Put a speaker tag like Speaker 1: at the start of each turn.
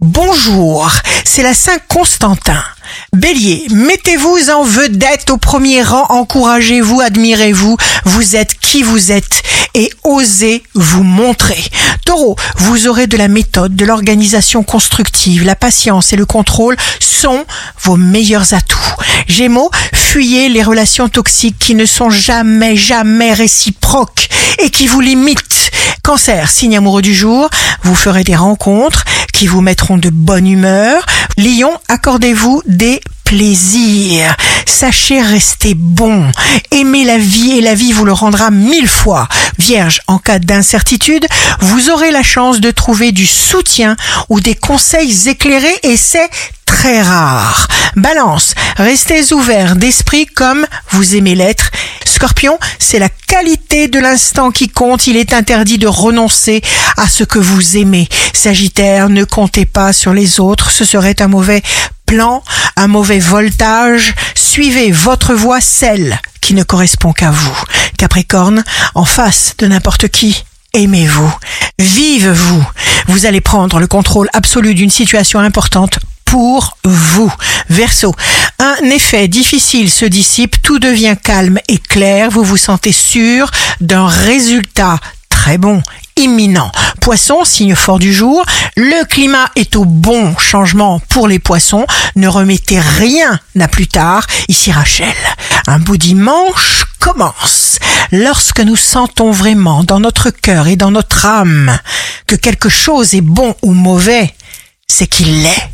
Speaker 1: Bonjour, c'est la Saint Constantin. Bélier, mettez-vous en vedette au premier rang, encouragez-vous, admirez-vous, vous êtes qui vous êtes et osez vous montrer. Taureau, vous aurez de la méthode, de l'organisation constructive, la patience et le contrôle sont vos meilleurs atouts. Gémeaux, fuyez les relations toxiques qui ne sont jamais, jamais réciproques et qui vous limitent. Cancer, signe amoureux du jour, vous ferez des rencontres qui vous mettront de bonne humeur. Lion, accordez-vous des plaisirs. Sachez rester bon. Aimez la vie et la vie vous le rendra mille fois. Vierge, en cas d'incertitude, vous aurez la chance de trouver du soutien ou des conseils éclairés et c'est très rare. Balance, restez ouvert d'esprit comme vous aimez l'être. Scorpion, c'est la qualité de l'instant qui compte. Il est interdit de renoncer à ce que vous aimez. Sagittaire, ne comptez pas sur les autres. Ce serait un mauvais plan, un mauvais voltage. Suivez votre voie, celle qui ne correspond qu'à vous. Capricorne, en face de n'importe qui, aimez-vous. Vive-vous. Vous allez prendre le contrôle absolu d'une situation importante pour vous. Verseau, un effet difficile se dissipe, tout devient calme et clair, vous vous sentez sûr d'un résultat très bon, imminent. Poisson, signe fort du jour, le climat est au bon changement pour les poissons, ne remettez rien à plus tard. Ici Rachel, un beau dimanche commence lorsque nous sentons vraiment dans notre cœur et dans notre âme que quelque chose est bon ou mauvais, c'est qu'il l'est.